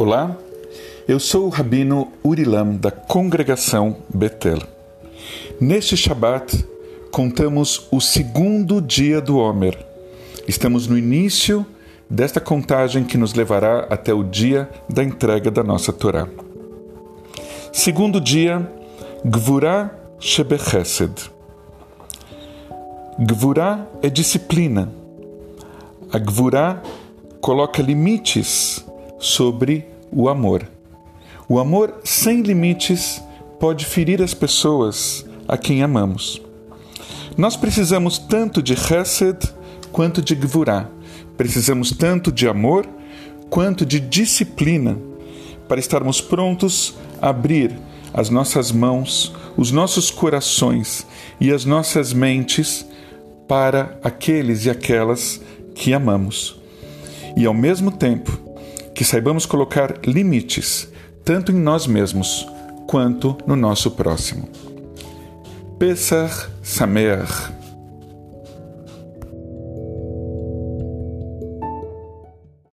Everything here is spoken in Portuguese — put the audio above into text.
Olá, eu sou o Rabino Urilam da Congregação Betel. Neste Shabat, contamos o segundo dia do Homer. Estamos no início desta contagem que nos levará até o dia da entrega da nossa Torá. Segundo dia, Gvurah Shebechesed. Gvurah é disciplina. A Gvurah coloca limites sobre o amor. O amor sem limites pode ferir as pessoas a quem amamos. Nós precisamos tanto de Hesed quanto de Gvurah. Precisamos tanto de amor quanto de disciplina para estarmos prontos a abrir as nossas mãos, os nossos corações e as nossas mentes para aqueles e aquelas que amamos. E ao mesmo tempo que saibamos colocar limites, tanto em nós mesmos quanto no nosso próximo. Pesach Sameach